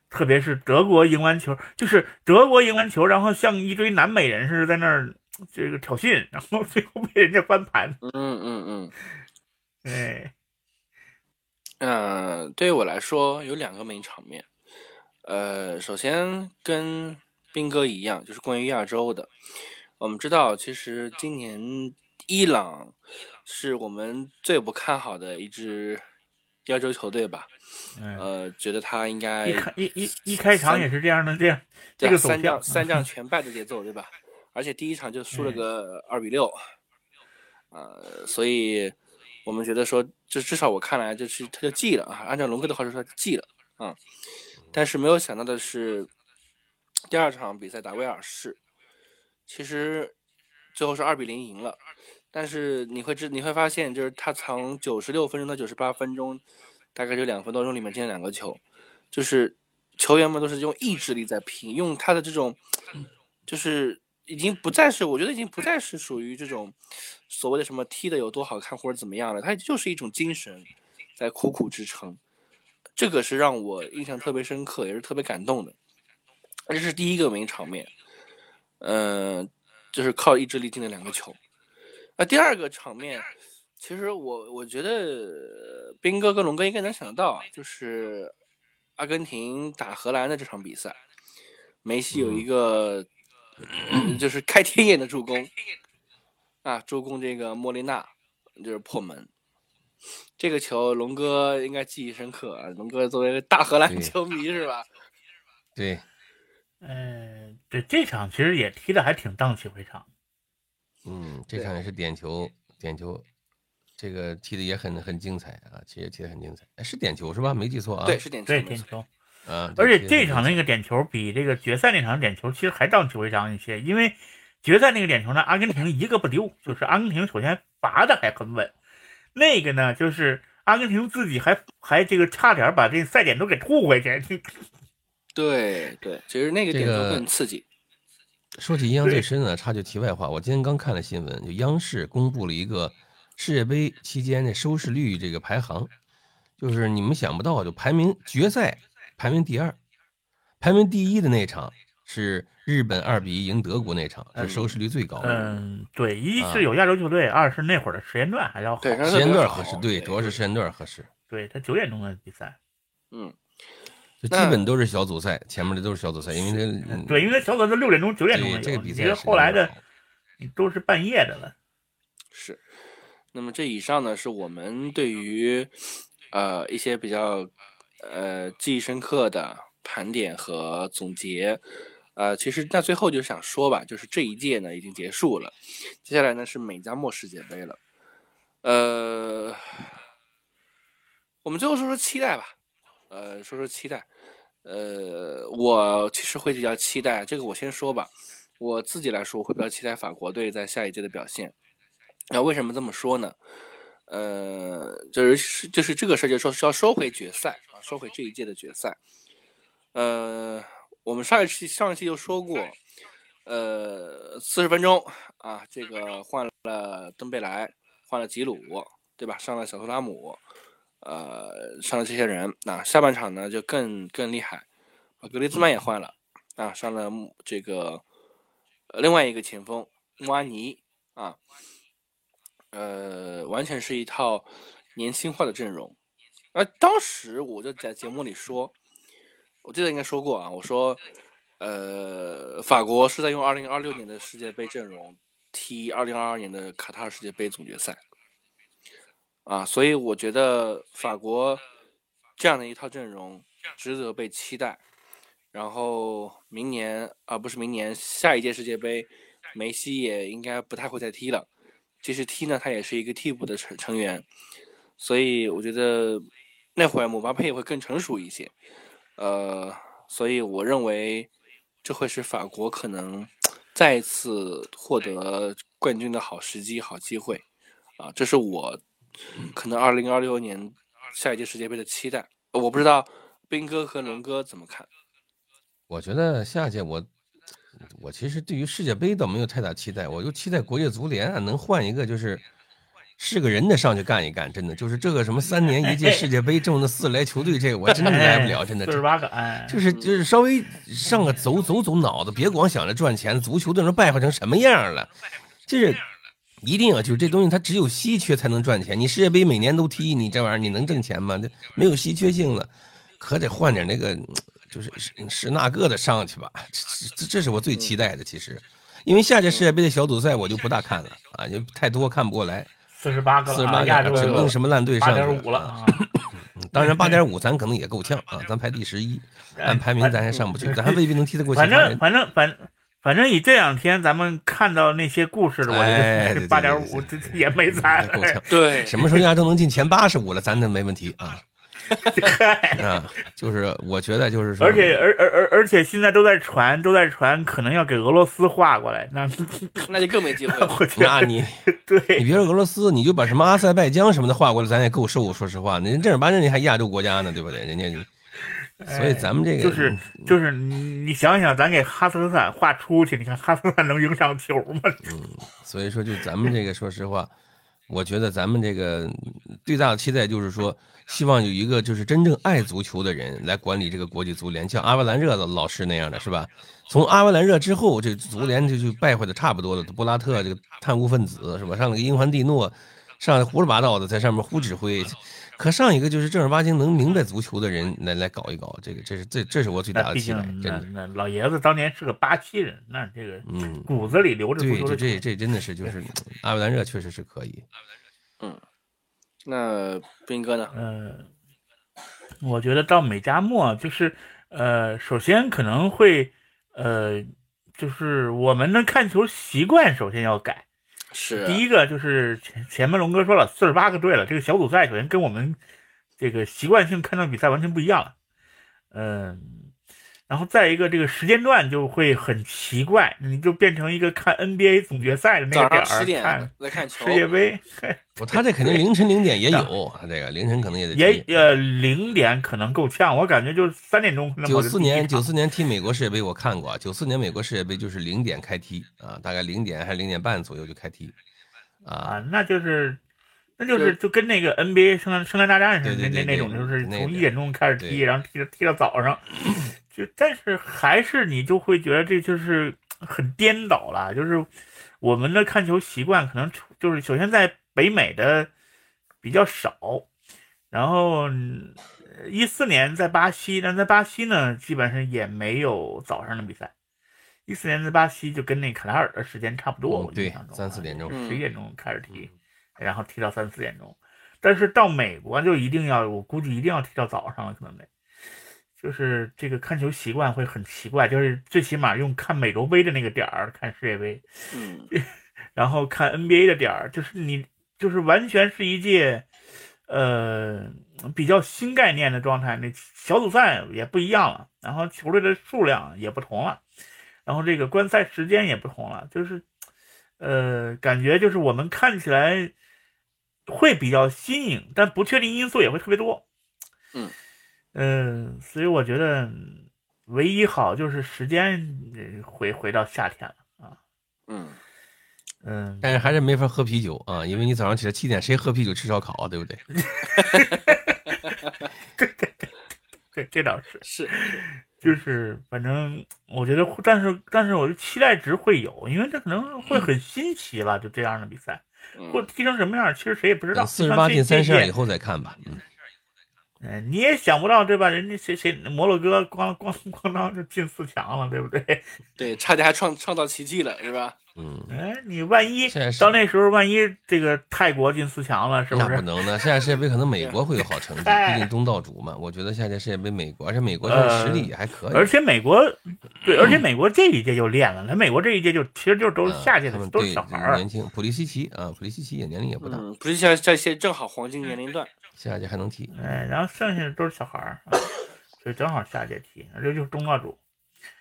特别是德国赢完球，就是德国赢完球，然后像一堆南美人似的在那儿这个挑衅，然后最后被人家翻盘。嗯嗯嗯，哎，嗯，对于我来说有两个名场面。呃，首先跟兵哥一样，就是关于亚洲的。我们知道，其实今年伊朗是我们最不看好的一支亚洲球队吧？呃，觉得他应该一开一一一开场也是这样的，这样这个三仗三仗全败的节奏，对吧？而且第一场就输了个二比六，呃，所以我们觉得说，这至少我看来，就是他就记了啊。按照龙哥的话说，他记了啊。但是没有想到的是，第二场比赛打威尔士，其实最后是二比零赢了。但是你会知你会发现，就是他从九十六分钟到九十八分钟，大概就两分多钟里面进了两个球，就是球员们都是用意志力在拼，用他的这种，就是已经不再是我觉得已经不再是属于这种所谓的什么踢的有多好看或者怎么样了，他就是一种精神在苦苦支撑。这个是让我印象特别深刻，也是特别感动的。这是第一个名场面，嗯，就是靠意志力进的两个球。啊第二个场面，其实我我觉得兵哥跟龙哥应该能想得到，就是阿根廷打荷兰的这场比赛，梅西有一个就是开天眼的助攻啊，助攻这个莫莉娜就是破门。这个球，龙哥应该记忆深刻啊！龙哥作为大荷兰球迷是吧？对，嗯，对，这场其实也踢的还挺荡气回肠。嗯，这场也是点球，点球，这个踢的也很很精彩啊，其实踢的很精彩，是点球是吧？没记错啊？对，是点球，对点球。啊，而且这场那个点球比这个决赛那场点球其实还荡气回肠一些，因为决赛那个点球呢，阿根廷一个不丢，就是阿根廷首先罚的还很稳，那个呢就是阿根廷自己还还这个差点把这赛点都给吐回去。对对，其实那个点球很刺激。说起印象最深的，插句题外话，我今天刚看了新闻，就央视公布了一个世界杯期间的收视率这个排行，就是你们想不到，就排名决赛排名第二，排名第一的那场是日本二比一赢德国那场，是收视率最高。嗯，对，一是有亚洲球队，二是那会儿的时间段还要好，时间段合适，对，主要是时间段合适。对他九点钟的比赛，嗯。就基本都是小组赛，前面的都是小组赛，因为他对，因为小组赛六点钟、九点钟这个比赛，后来的都是半夜的了。是，那么这以上呢，是我们对于呃一些比较呃记忆深刻的盘点和总结。呃，其实那最后就想说吧，就是这一届呢已经结束了，接下来呢是美加墨世界杯了。呃，我们最后说说期待吧。呃，说说期待，呃，我其实会比较期待这个，我先说吧。我自己来说，会比较期待法国队在下一届的表现。那为什么这么说呢？呃，就是就是这个事儿，就说是要收回决赛啊，收回这一届的决赛。呃，我们上一期上一期就说过，呃，四十分钟啊，这个换了登贝莱，换了吉鲁，对吧？上了小图拉姆。呃，上了这些人，那下半场呢就更更厉害，把格雷兹曼也换了，啊，上了这个另外一个前锋穆阿尼啊，呃，完全是一套年轻化的阵容。而当时我就在节目里说，我记得应该说过啊，我说，呃，法国是在用二零二六年的世界杯阵容踢二零二二年的卡塔尔世界杯总决赛。啊，所以我觉得法国这样的一套阵容值得被期待。然后明年啊，不是明年，下一届世界杯，梅西也应该不太会再踢了。即使踢呢，他也是一个替补的成成员。所以我觉得那会儿姆巴佩会更成熟一些。呃，所以我认为这会是法国可能再一次获得冠军的好时机、好机会。啊，这是我。可能二零二六年下一届世界杯的期待，我不知道斌哥和龙哥怎么看。我觉得下届我我其实对于世界杯倒没有太大期待，我就期待国际足联啊能换一个就是是个人的上去干一干，真的就是这个什么三年一届世界杯这么的四来球队，这个我真的来不了，真的。四十八个，哎，就是就是稍微上个走走走脑子，别光想着赚钱，足球都能败坏成什么样了，就是。一定要就是这东西，它只有稀缺才能赚钱。你世界杯每年都踢，你这玩意儿你能挣钱吗？这没有稀缺性了，可得换点那个，就是是是那个的上去吧。这这这是我最期待的，其实，因为下届世界杯的小组赛我就不大看了啊，就太多看不过来。四十八个，四十八个，指定什么烂队上去了。了。当然八点五咱可能也够呛啊，咱排第十一，按排名咱还上不去，咱还未必能踢得过。反正反正反。反正以这两天咱们看到那些故事，我觉得 八点五也没咱 对，什么时候亚洲能进前八十五了，咱那没问题啊。啊，就是我觉得就是说，而且而而而而且现在都在传，都在传，可能要给俄罗斯划过来，那 那就更没机会了。那你对你别说俄罗斯，你就把什么阿塞拜疆什么的划过来，咱也够受。说实话，人正儿八经你还亚洲国家呢，对不对？人家就。所以咱们这个就是就是你你想想，咱给哈萨克斯坦画出去，你看哈萨克斯坦能赢上球吗？嗯，所以说就咱们这个，说实话，我觉得咱们这个最大的期待就是说，希望有一个就是真正爱足球的人来管理这个国际足联，像阿维兰热的老师那样的是吧？从阿维兰热之后，这足联就就败坏的差不多了。布拉特这个贪污分子是吧？上了个英凡蒂诺，上来胡说八道的在上面胡指挥。可上一个就是正儿八经能明白足球的人来来搞一搞，这个这是这这是我最大的期待。真的，那老爷子当年是个八七人，那这个嗯骨子里留着对，这这这真的是就是 阿维兰热确实是可以。嗯，那斌哥呢？嗯，我觉得到美加墨就是呃，首先可能会呃，就是我们的看球习惯首先要改。是第一个就是前前面龙哥说了，四十八个队了，这个小组赛首先跟我们这个习惯性看到比赛完全不一样了，嗯，然后再一个这个时间段就会很奇怪，你就变成一个看 NBA 总决赛的那个点儿看在看球世，界杯，不，他这肯定凌晨零点也有，他这个凌晨可能也得踢也呃零点可能够呛，我感觉就是三点钟九四年九四年踢美国世界杯我看过，九四年美国世界杯就是零点开踢啊，大概零点还是零点半左右就开踢啊，啊，那就是。那就是就跟那个 NBA 圣诞圣诞大战似的，那那那种就是从一点钟开始踢，然后踢到踢到早上，就但是还是你就会觉得这就是很颠倒了，就是我们的看球习惯可能就是首先在北美的比较少，然后一四年在巴西，但在巴西呢基本上也没有早上的比赛。一四年在巴西就跟那卡塔尔的时间差不多，嗯对我印象中三四点钟嗯十一点钟开始踢，然后踢到三四点钟。但是到美国就一定要，我估计一定要踢到早上了，可能得。就是这个看球习惯会很奇怪，就是最起码用看美洲杯的那个点儿看世界杯，嗯，然后看 NBA 的点儿，就是你就是完全是一届，呃，比较新概念的状态。那小组赛也不一样了，然后球队的数量也不同了，然后这个观赛时间也不同了，就是，呃，感觉就是我们看起来会比较新颖，但不确定因素也会特别多。嗯嗯，所以我觉得唯一好就是时间呃回回到夏天了啊。嗯，嗯，但是还是没法喝啤酒啊，因为你早上起来七点谁喝啤酒吃烧烤啊，对不对？对对对这倒是，是，就是反正我觉得，但是但是我的期待值会有，因为这可能会很新奇了，就这样的比赛，或嗯踢成什么样，其实谁也不知道。等四十八进三十二以后，后再看吧。嗯，哎，你也想不到对吧？人家谁谁摩洛哥咣咣咣当就进四强了，对不对？对，差点还创创造奇迹了，是吧？嗯，哎，你万一现在到那时候，万一这个泰国进四强了，是不是？那不能的，下届世界杯可能美国会有好成绩，哎毕竟东道主嘛。我觉得下届世界杯美国，而且美国的实力也还可以。而且美国，对，而且美国这一届就练了，那美国这一届就其实就都是嗯下届的，都是他们对小孩儿。年轻，普利西奇啊，普利西奇也年龄也不大，嗯，不是像这些正好黄金年龄段。下届还能踢。哎，然后剩下的都是小孩儿，啊所以正好下届踢，这就是东道主。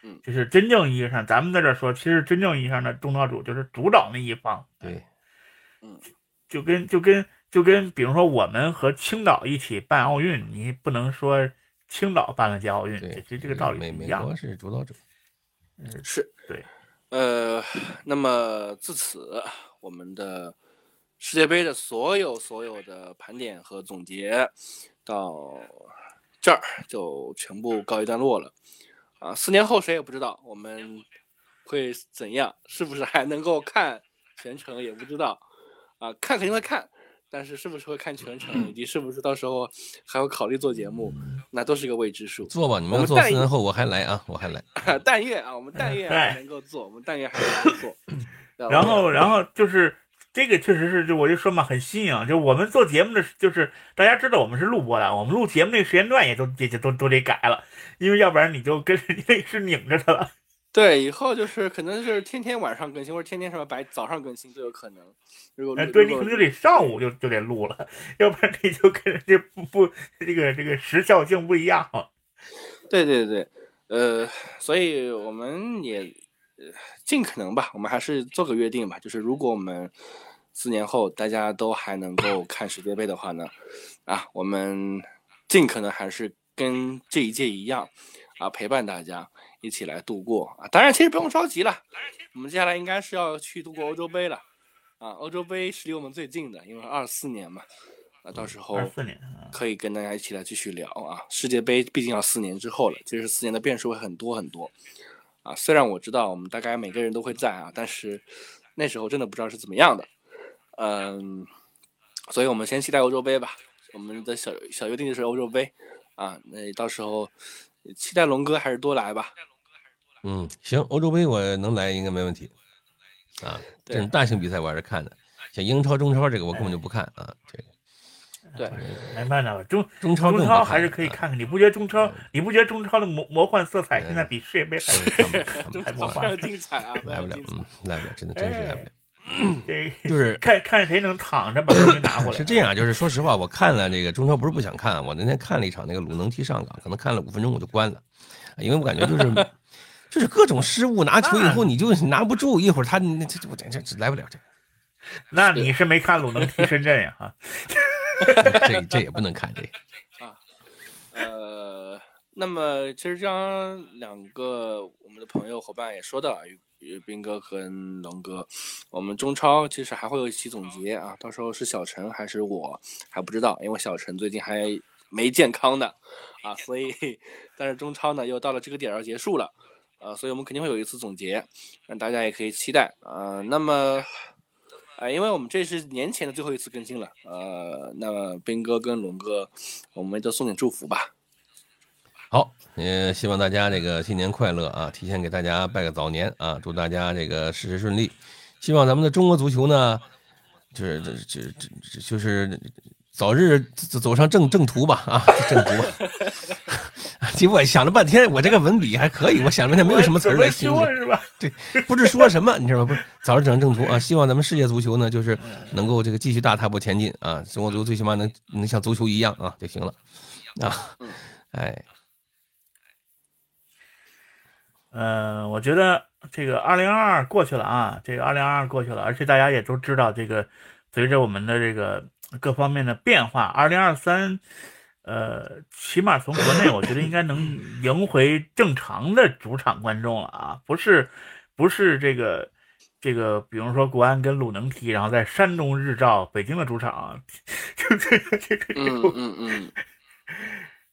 嗯就是真正意义上，咱们在这儿说，其实真正意义上的东道主就是主导那一方，对，嗯就跟就跟就跟，比如说我们和青岛一起办奥运，你不能说青岛办了届奥运，对这，这这个道理一样的。美国是主导者。嗯是对，呃，那么自此，我们的世界杯的所有所有的盘点和总结到这儿就全部告一段落了。啊，四年后谁也不知道我们会怎样，是不是还能够看全程也不知道。啊，看肯定会看，但是是不是会看全程，以及是不是到时候还会考虑做节目，那都是个未知数。做吧，你们做四年后我还来啊，我还来。但愿啊，我们但愿能够做，我们但愿还能够做。然后，然后就是这个确实是，就我就说嘛，很新颖。就我们做节目的，就是大家知道我们是录播的，我们录节目那个时间段也都也也都都得改了，因为要不然你就跟人家是拧着的了。对，以后就是可能是天天晚上更新，或者天天什么白早上更新都有可能。如果哎，对你可能就得上午就就得录了，要不然你就跟人家不不这个这个时效性不一样。对对对，呃，所以我们也呃尽可能吧，我们还是做个约定吧，就是如果我们四年后大家都还能够看世界杯的话呢，啊，我们尽可能还是跟这一届一样，啊，陪伴大家一起来度过啊。当然，其实不用着急了，我们接下来应该是要去度过欧洲杯了，啊，欧洲杯是离我们最近的，因为二四年嘛，啊，到时候可以跟大家一起来继续聊啊。世界杯毕竟要四年之后了，其实四年的变数会很多很多啊。虽然我知道我们大概每个人都会在啊，但是那时候真的不知道是怎么样的。嗯，所以我们先期待欧洲杯吧。我们的小小约定就是欧洲杯啊，那到时候期待龙哥还是多来吧。嗯，行，欧洲杯我能来应该没问题。啊，这种大型比赛我还是看的，像英超、中超这个我根本就不看啊。这个对，没办法，中中超中超还是可以啊看看。你不觉得中超？你不觉得中超的魔魔幻色彩现在嗯比世界杯还看不看不 中超非常看不看精彩啊，来不了嗯，来不了，真的真是来不了。这就是 看看谁能躺着把东西拿回来。是这样，就是说实话，我看了这个中超不是不想看，我那天看了一场那个鲁能踢上港，可能看了五分钟我就关了，因为我感觉就是就是各种失误，拿球以后你就拿不住，一会儿他那这我这这来不了这。那你是没看鲁能踢深圳呀？哈，这这也不能看这啊。呃，那么其实刚两个我们的朋友伙伴也说到了。斌哥跟龙哥，我们中超其实还会有一期总结啊，到时候是小陈还是我还不知道，因为小陈最近还没健康呢，啊，所以 但是中超呢又到了这个点要结束了，呃，所以我们肯定会有一次总结，那大家也可以期待啊。那么，啊，因为我们这是年前的最后一次更新了，呃，那么斌哥跟龙哥，我们都送点祝福吧。好，也希望大家这个新年快乐啊！提前给大家拜个早年啊！祝大家这个事事顺利。希望咱们的中国足球呢，就是这这这就是早日走上正正途吧啊！正途。结果想了半天，我这个文笔还可以，我想了半天没有什么词儿来形容，是吧？对，不知说什么，你知道吗？不是，早日走上正途啊！希望咱们世界足球呢，就是能够这个继续大踏步前进啊！中国足球最起码能能像足球一样啊就行了啊！哎。嗯，我觉得这个二零二二过去了啊，这个二零二二过去了，而且大家也都知道，这个随着我们的这个各方面的变化，二零二三，呃，起码从国内，我觉得应该能赢回正常的主场观众了啊，不是，不是这个这个，比如说国安跟鲁能踢，然后在山东日照北京的主场，就这个这个，嗯嗯嗯。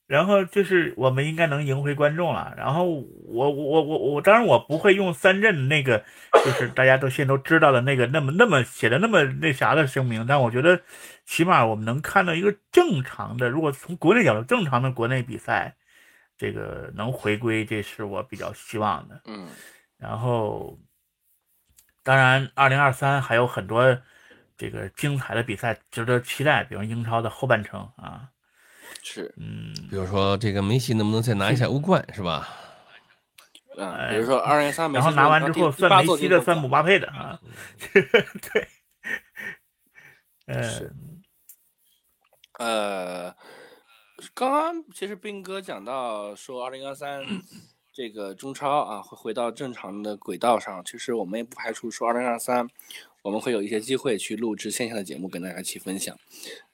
然后就是我们应该能赢回观众了。然后我我我我当然我不会用三镇那个，就是大家都现在都知道的那个那么那么写的那么那啥的声明。但我觉得起码我们能看到一个正常的，如果从国内角度正常的国内比赛，这个能回归，这是我比较希望的。嗯。然后，当然，二零二三还有很多这个精彩的比赛值得期待，比如英超的后半程啊。是，嗯，比如说这个梅西能不能再拿一下欧冠，是吧？嗯，比如说二零三，然后拿完之后算梅西的，算姆巴佩的啊。对，呃，呃，刚刚其实斌哥讲到说二零二三 这个中超啊会回到正常的轨道上，其实我们也不排除说二零二三我们会有一些机会去录制线下的节目跟大家一起分享，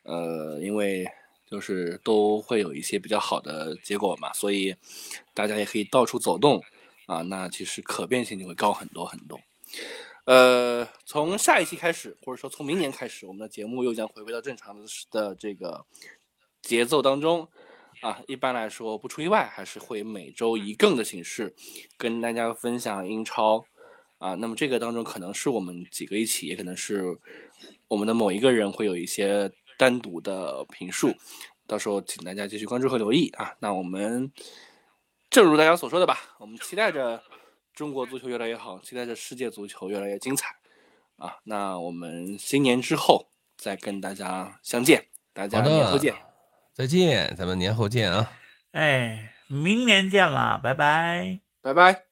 呃，因为。就是都会有一些比较好的结果嘛，所以大家也可以到处走动啊，那其实可变性就会高很多很多。呃，从下一期开始，或者说从明年开始，我们的节目又将回归到正常的的这个节奏当中啊。一般来说，不出意外，还是会每周一更的形式跟大家分享英超啊。那么这个当中可能是我们几个一起，也可能是我们的某一个人会有一些。单独的评述，到时候请大家继续关注和留意啊。那我们正如大家所说的吧，我们期待着中国足球越来越好，期待着世界足球越来越精彩啊。那我们新年之后再跟大家相见，大家年后见，再见，咱们年后见啊。哎，明年见了，拜拜，拜拜。